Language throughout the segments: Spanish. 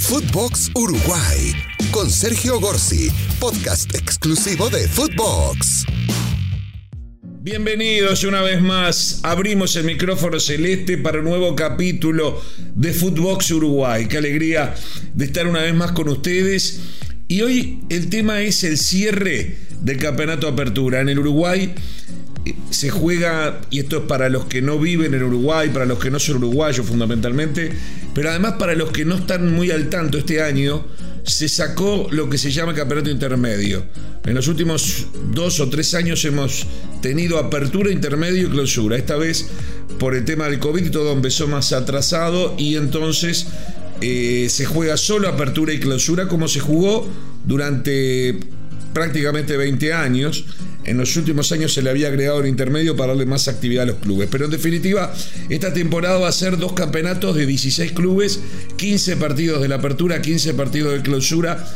Footbox Uruguay con Sergio Gorsi, podcast exclusivo de Footbox. Bienvenidos una vez más. Abrimos el micrófono celeste para un nuevo capítulo de Footbox Uruguay. Qué alegría de estar una vez más con ustedes. Y hoy el tema es el cierre del campeonato Apertura. En el Uruguay se juega, y esto es para los que no viven en Uruguay, para los que no son uruguayos fundamentalmente, pero además para los que no están muy al tanto este año, se sacó lo que se llama campeonato intermedio. En los últimos dos o tres años hemos tenido apertura, intermedio y clausura. Esta vez por el tema del COVID todo empezó más atrasado y entonces eh, se juega solo apertura y clausura como se jugó durante prácticamente 20 años. En los últimos años se le había agregado el intermedio para darle más actividad a los clubes. Pero en definitiva, esta temporada va a ser dos campeonatos de 16 clubes, 15 partidos de la apertura, 15 partidos de clausura.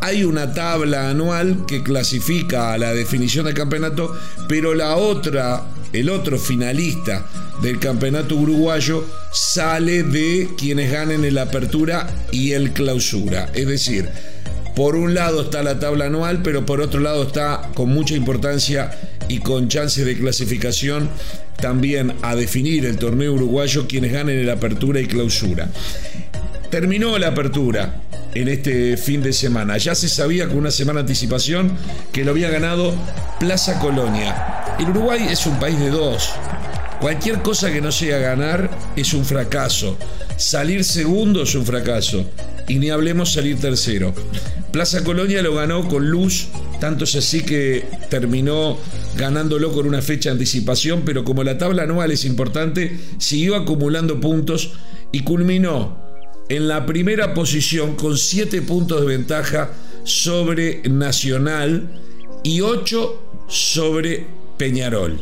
Hay una tabla anual que clasifica a la definición del campeonato, pero la otra, el otro finalista del campeonato uruguayo sale de quienes ganen el apertura y el clausura. Es decir, por un lado está la tabla anual, pero por otro lado está con mucha importancia y con chances de clasificación también a definir el torneo uruguayo quienes ganen el apertura y clausura. Terminó la apertura en este fin de semana. Ya se sabía con una semana anticipación que lo había ganado Plaza Colonia. El Uruguay es un país de dos. Cualquier cosa que no sea ganar es un fracaso. Salir segundo es un fracaso. Y ni hablemos salir tercero. Plaza Colonia lo ganó con luz, tanto es así que terminó ganándolo con una fecha de anticipación, pero como la tabla anual es importante, siguió acumulando puntos y culminó en la primera posición con 7 puntos de ventaja sobre Nacional y 8 sobre Peñarol.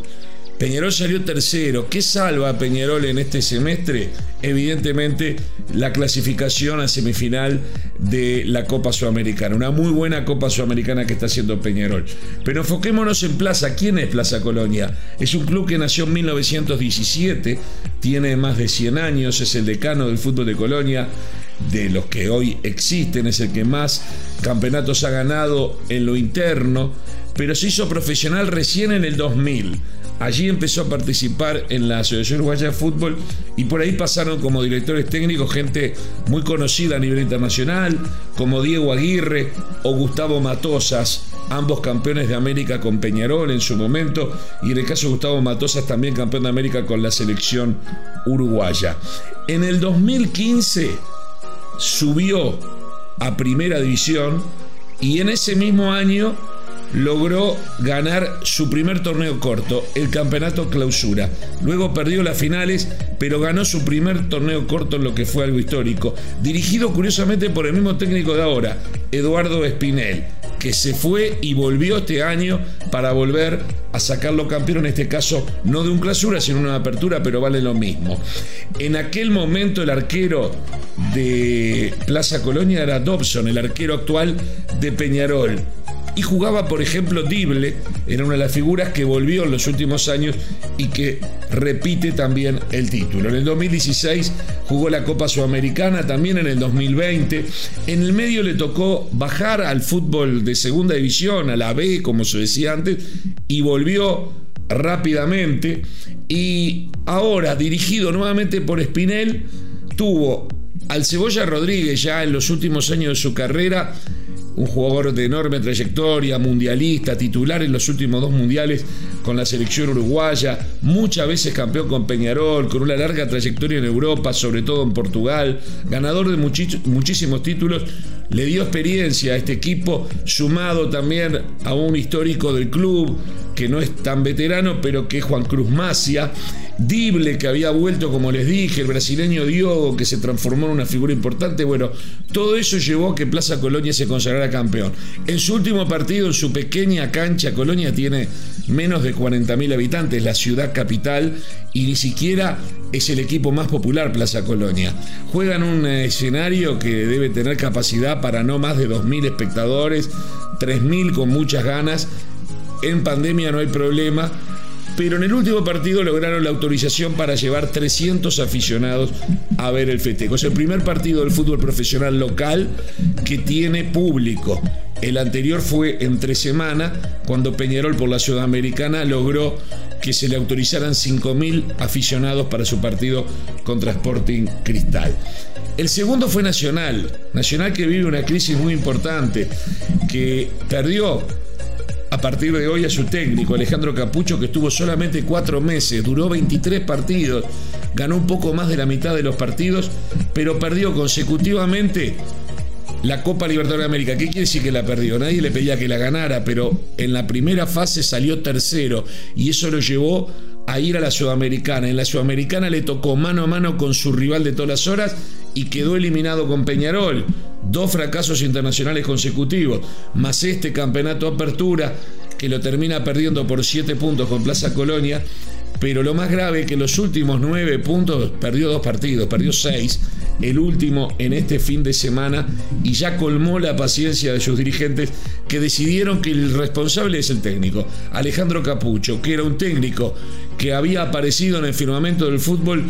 Peñarol salió tercero. ¿Qué salva a Peñarol en este semestre? Evidentemente la clasificación a semifinal de la Copa Sudamericana. Una muy buena Copa Sudamericana que está haciendo Peñarol. Pero enfoquémonos en Plaza. ¿Quién es Plaza Colonia? Es un club que nació en 1917, tiene más de 100 años, es el decano del fútbol de Colonia de los que hoy existen, es el que más campeonatos ha ganado en lo interno, pero se hizo profesional recién en el 2000. Allí empezó a participar en la Asociación Uruguaya de Fútbol y por ahí pasaron como directores técnicos gente muy conocida a nivel internacional, como Diego Aguirre o Gustavo Matosas, ambos campeones de América con Peñarol en su momento, y en el caso de Gustavo Matosas también campeón de América con la selección uruguaya. En el 2015 subió a primera división y en ese mismo año logró ganar su primer torneo corto, el Campeonato Clausura. Luego perdió las finales, pero ganó su primer torneo corto en lo que fue algo histórico, dirigido curiosamente por el mismo técnico de ahora, Eduardo Espinel, que se fue y volvió este año para volver a sacarlo campeón, en este caso no de un clausura, sino una apertura, pero vale lo mismo. En aquel momento el arquero de Plaza Colonia era Dobson, el arquero actual de Peñarol y jugaba, por ejemplo, Dible, era una de las figuras que volvió en los últimos años y que repite también el título. En el 2016 jugó la Copa Sudamericana, también en el 2020. En el medio le tocó bajar al fútbol de segunda división, a la B, como se decía antes, y volvió rápidamente. Y ahora, dirigido nuevamente por Spinel, tuvo al Cebolla Rodríguez ya en los últimos años de su carrera un jugador de enorme trayectoria, mundialista, titular en los últimos dos mundiales con la selección uruguaya, muchas veces campeón con Peñarol, con una larga trayectoria en Europa, sobre todo en Portugal, ganador de muchísimos títulos, le dio experiencia a este equipo, sumado también a un histórico del club, que no es tan veterano, pero que es Juan Cruz Macia, Dible, que había vuelto, como les dije, el brasileño Diogo, que se transformó en una figura importante. Bueno, todo eso llevó a que Plaza Colonia se consagrara campeón. En su último partido, en su pequeña cancha, Colonia tiene menos de 40.000 habitantes, la ciudad capital, y ni siquiera es el equipo más popular Plaza Colonia. Juega en un escenario que debe tener capacidad para no más de 2.000 espectadores, 3.000 con muchas ganas. En pandemia no hay problema pero en el último partido lograron la autorización para llevar 300 aficionados a ver el festejo. Es el primer partido del fútbol profesional local que tiene público. El anterior fue entre semana, cuando Peñarol por la Sudamericana logró que se le autorizaran 5.000 aficionados para su partido contra Sporting Cristal. El segundo fue Nacional, Nacional que vive una crisis muy importante, que perdió a partir de hoy a su técnico, Alejandro Capucho, que estuvo solamente cuatro meses, duró 23 partidos, ganó un poco más de la mitad de los partidos, pero perdió consecutivamente la Copa Libertadores de América. ¿Qué quiere decir que la perdió? Nadie le pedía que la ganara, pero en la primera fase salió tercero y eso lo llevó a ir a la Sudamericana. En la Sudamericana le tocó mano a mano con su rival de todas las horas y quedó eliminado con Peñarol. Dos fracasos internacionales consecutivos, más este campeonato apertura que lo termina perdiendo por siete puntos con Plaza Colonia. Pero lo más grave es que los últimos nueve puntos perdió dos partidos, perdió seis, el último en este fin de semana y ya colmó la paciencia de sus dirigentes que decidieron que el responsable es el técnico, Alejandro Capucho, que era un técnico que había aparecido en el firmamento del fútbol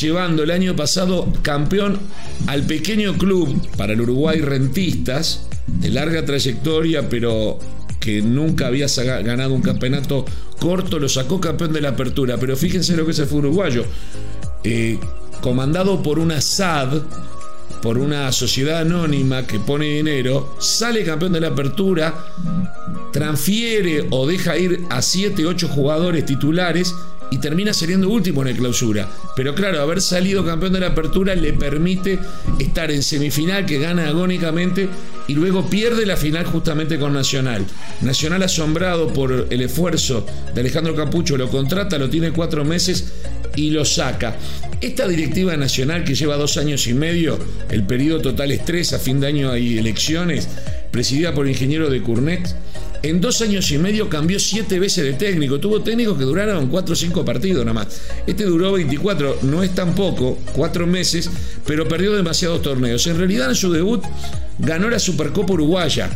llevando el año pasado campeón al pequeño club para el Uruguay Rentistas, de larga trayectoria, pero que nunca había ganado un campeonato corto, lo sacó campeón de la apertura. Pero fíjense lo que es el fútbol uruguayo. Eh, comandado por una SAD, por una sociedad anónima que pone dinero, sale campeón de la apertura, transfiere o deja ir a 7, 8 jugadores titulares y termina saliendo último en el clausura. Pero claro, haber salido campeón de la apertura le permite estar en semifinal que gana agónicamente y luego pierde la final justamente con Nacional. Nacional asombrado por el esfuerzo de Alejandro Capucho lo contrata, lo tiene cuatro meses y lo saca. Esta directiva nacional que lleva dos años y medio, el periodo total es tres, a fin de año hay elecciones, presidida por el ingeniero de Curnet, en dos años y medio cambió siete veces de técnico. Tuvo técnicos que duraron cuatro o cinco partidos nada más. Este duró 24, no es tan poco, cuatro meses, pero perdió demasiados torneos. En realidad en su debut ganó la Supercopa Uruguaya,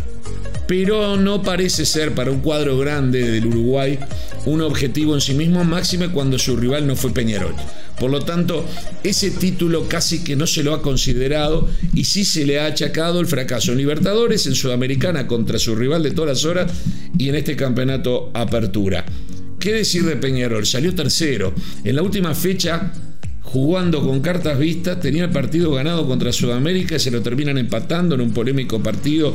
pero no parece ser para un cuadro grande del Uruguay un objetivo en sí mismo, máxime cuando su rival no fue Peñarol. Por lo tanto, ese título casi que no se lo ha considerado y sí se le ha achacado el fracaso en Libertadores, en Sudamericana contra su rival de todas las horas y en este campeonato Apertura. ¿Qué decir de Peñarol? Salió tercero. En la última fecha jugando con cartas vistas, tenía el partido ganado contra Sudamérica y se lo terminan empatando en un polémico partido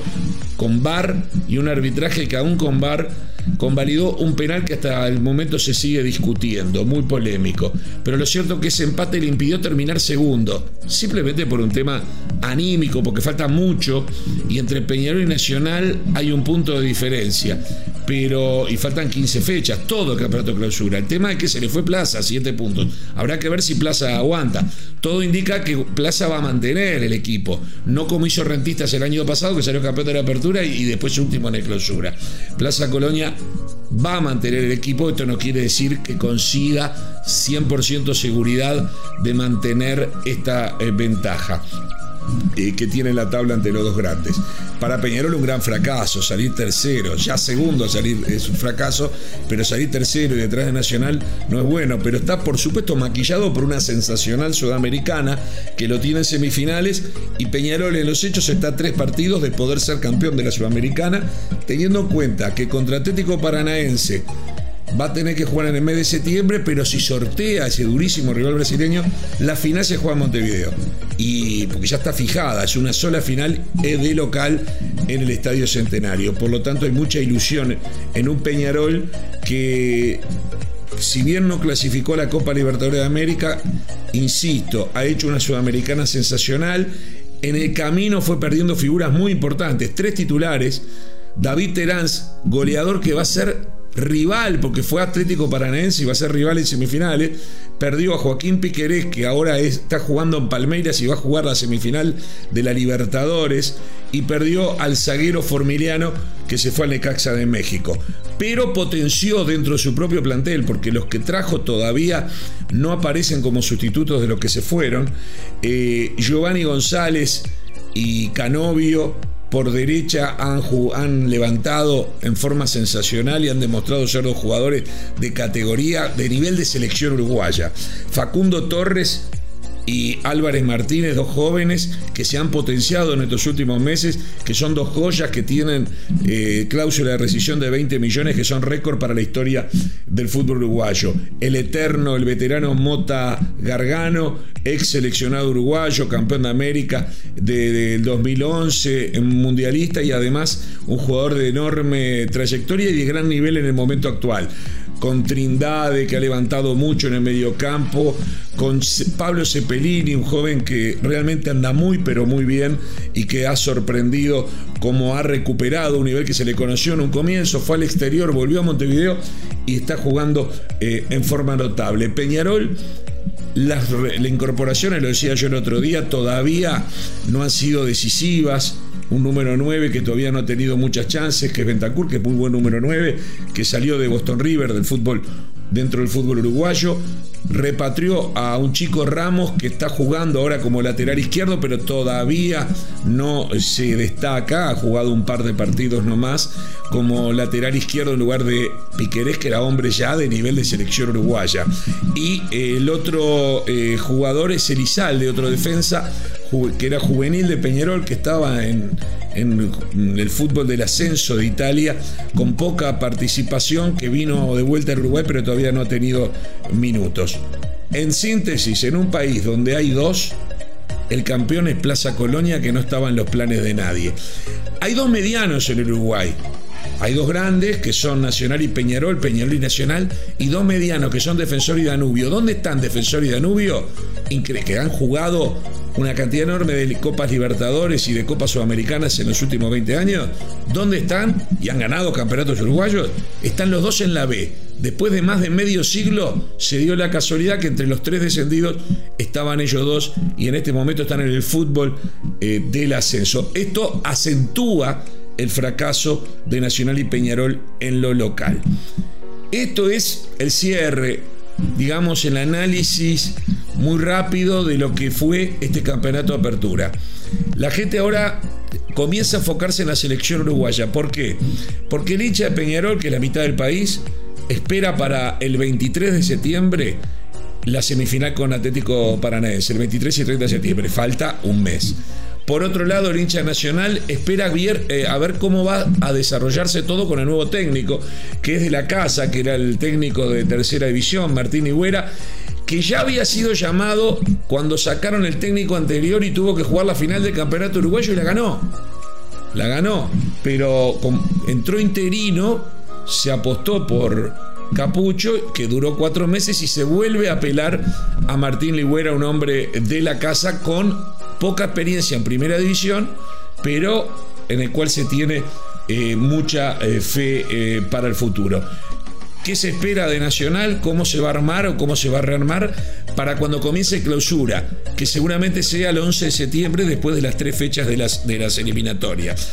con VAR y un arbitraje que aún con VAR convalidó un penal que hasta el momento se sigue discutiendo, muy polémico. Pero lo cierto es que ese empate le impidió terminar segundo, simplemente por un tema anímico, porque falta mucho y entre Peñarol y Nacional hay un punto de diferencia. Pero, y faltan 15 fechas, todo el campeonato clausura. El tema es que se le fue Plaza, 7 puntos. Habrá que ver si Plaza aguanta. Todo indica que Plaza va a mantener el equipo, no como hizo Rentistas el año pasado, que salió campeón de la apertura y, y después último en el clausura. Plaza Colonia va a mantener el equipo. Esto no quiere decir que consiga 100% seguridad de mantener esta eh, ventaja. Eh, que tiene la tabla ante los dos grandes. Para Peñarol un gran fracaso, salir tercero, ya segundo salir es un fracaso, pero salir tercero y detrás de Nacional no es bueno, pero está por supuesto maquillado por una sensacional sudamericana que lo tiene en semifinales y Peñarol en los hechos está a tres partidos de poder ser campeón de la Sudamericana, teniendo en cuenta que contra Atlético Paranaense va a tener que jugar en el mes de septiembre, pero si sortea ese durísimo rival brasileño, la final se juega en Montevideo. Y porque ya está fijada, es una sola final de local en el Estadio Centenario. Por lo tanto, hay mucha ilusión en un Peñarol que, si bien no clasificó a la Copa Libertadores de América, insisto, ha hecho una sudamericana sensacional. En el camino fue perdiendo figuras muy importantes, tres titulares. David Terán, goleador que va a ser rival, porque fue Atlético Paranaense y va a ser rival en semifinales, perdió a Joaquín Piquerés, que ahora está jugando en Palmeiras y va a jugar la semifinal de la Libertadores, y perdió al zaguero Formiliano, que se fue al Necaxa de México. Pero potenció dentro de su propio plantel, porque los que trajo todavía no aparecen como sustitutos de los que se fueron. Eh, Giovanni González y Canovio por derecha han, levantado en forma sensacional y han demostrado ser dos jugadores de categoría, de nivel de selección uruguaya. Facundo Torres y Álvarez Martínez, dos jóvenes que se han potenciado en estos últimos meses, que son dos joyas que tienen eh, cláusula de rescisión de 20 millones, que son récord para la historia del fútbol uruguayo. El eterno, el veterano Mota Gargano, ex seleccionado uruguayo, campeón de América del 2011, mundialista y además un jugador de enorme trayectoria y de gran nivel en el momento actual con Trindade, que ha levantado mucho en el mediocampo, con Pablo Cepelini, un joven que realmente anda muy, pero muy bien y que ha sorprendido como ha recuperado un nivel que se le conoció en un comienzo, fue al exterior, volvió a Montevideo y está jugando eh, en forma notable. Peñarol las, las, incorporaciones, lo decía yo el otro día, todavía no han sido decisivas un número 9 que todavía no ha tenido muchas chances, que es Ventacur, que es muy buen número 9, que salió de Boston River del fútbol dentro del fútbol uruguayo. Repatrió a un chico Ramos que está jugando ahora como lateral izquierdo, pero todavía no se destaca. Ha jugado un par de partidos nomás como lateral izquierdo en lugar de Piquerés, que era hombre ya de nivel de selección uruguaya. Y el otro eh, jugador es Elizalde, otro defensa que era juvenil de Peñarol, que estaba en, en, el fútbol del ascenso de Italia, con poca participación, que vino de vuelta a Uruguay, pero todavía no ha tenido minutos. En síntesis, en un país donde hay dos, el campeón es Plaza Colonia, que no estaba en los planes de nadie. Hay dos medianos en Uruguay. Hay dos grandes que son Nacional y Peñarol, Peñarol y Nacional, y dos medianos que son Defensor y Danubio. ¿Dónde están Defensor y Danubio? Que han jugado una cantidad enorme de Copas Libertadores y de Copas Sudamericanas en los últimos 20 años. ¿Dónde están? Y han ganado campeonatos uruguayos. Están los dos en la B. Después de más de medio siglo se dio la casualidad que entre los tres descendidos estaban ellos dos y en este momento están en el fútbol eh, del ascenso. Esto acentúa el fracaso de Nacional y Peñarol en lo local. Esto es el cierre, digamos, el análisis muy rápido de lo que fue este campeonato de apertura. La gente ahora comienza a enfocarse en la selección uruguaya. ¿Por qué? Porque el hincha de Peñarol, que es la mitad del país, espera para el 23 de septiembre la semifinal con Atlético Paranaense, el 23 y 30 de septiembre. Falta un mes. Por otro lado, el hincha nacional espera eh, a ver cómo va a desarrollarse todo con el nuevo técnico, que es de la casa, que era el técnico de tercera división, Martín Higuera, que ya había sido llamado cuando sacaron el técnico anterior y tuvo que jugar la final del campeonato uruguayo y la ganó. La ganó, pero entró interino, se apostó por Capucho, que duró cuatro meses y se vuelve a apelar a Martín Ligüera, un hombre de la casa con poca experiencia en primera división, pero en el cual se tiene eh, mucha eh, fe eh, para el futuro. ¿Qué se espera de Nacional? ¿Cómo se va a armar o cómo se va a rearmar para cuando comience clausura? Que seguramente sea el 11 de septiembre después de las tres fechas de las, de las eliminatorias.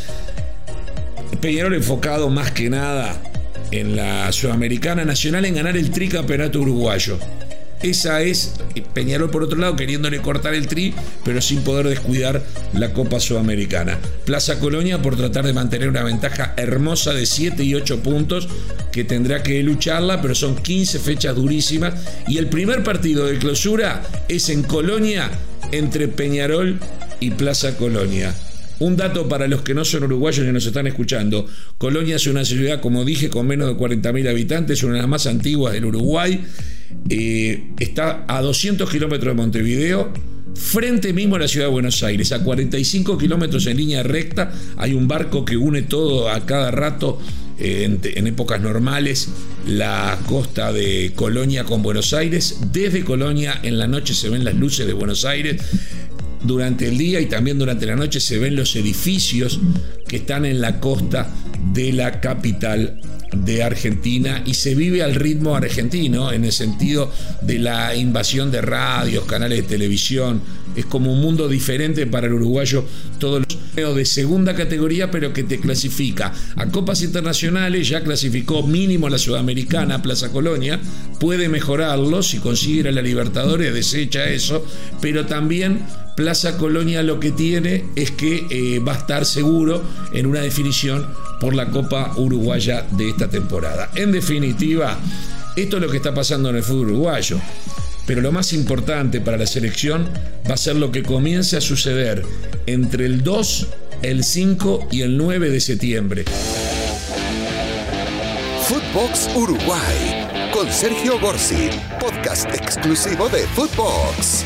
Peñarol enfocado más que nada en la Sudamericana Nacional en ganar el tricampeonato uruguayo. Esa es Peñarol por otro lado queriéndole cortar el tri, pero sin poder descuidar la Copa Sudamericana. Plaza Colonia por tratar de mantener una ventaja hermosa de 7 y 8 puntos que tendrá que lucharla, pero son 15 fechas durísimas y el primer partido de clausura es en Colonia entre Peñarol y Plaza Colonia. Un dato para los que no son uruguayos y nos están escuchando. Colonia es una ciudad, como dije, con menos de 40.000 habitantes, una de las más antiguas del Uruguay. Eh, está a 200 kilómetros de Montevideo, frente mismo a la ciudad de Buenos Aires, a 45 kilómetros en línea recta. Hay un barco que une todo a cada rato. Eh, en, épocas normales la costa de Colonia con Buenos Aires. Desde Colonia en la noche se ven las luces de Buenos Aires durante el día y también durante la noche se ven los edificios que están en la costa de la capital de Argentina y se vive al ritmo argentino en el sentido de la invasión de radios, canales de televisión. Es como un mundo diferente para el uruguayo todos los de segunda categoría, pero que te clasifica a copas internacionales, ya clasificó mínimo la Sudamericana, Plaza Colonia, puede mejorarlo si consigue la Libertadores, desecha eso, pero también Plaza Colonia lo que tiene es que eh, va a estar seguro en una definición por la Copa Uruguaya de esta temporada. En definitiva, esto es lo que está pasando en el fútbol uruguayo. Pero lo más importante para la selección va a ser lo que comience a suceder entre el 2, el 5 y el 9 de septiembre. Footbox Uruguay con Sergio Gorsi, podcast exclusivo de Footbox.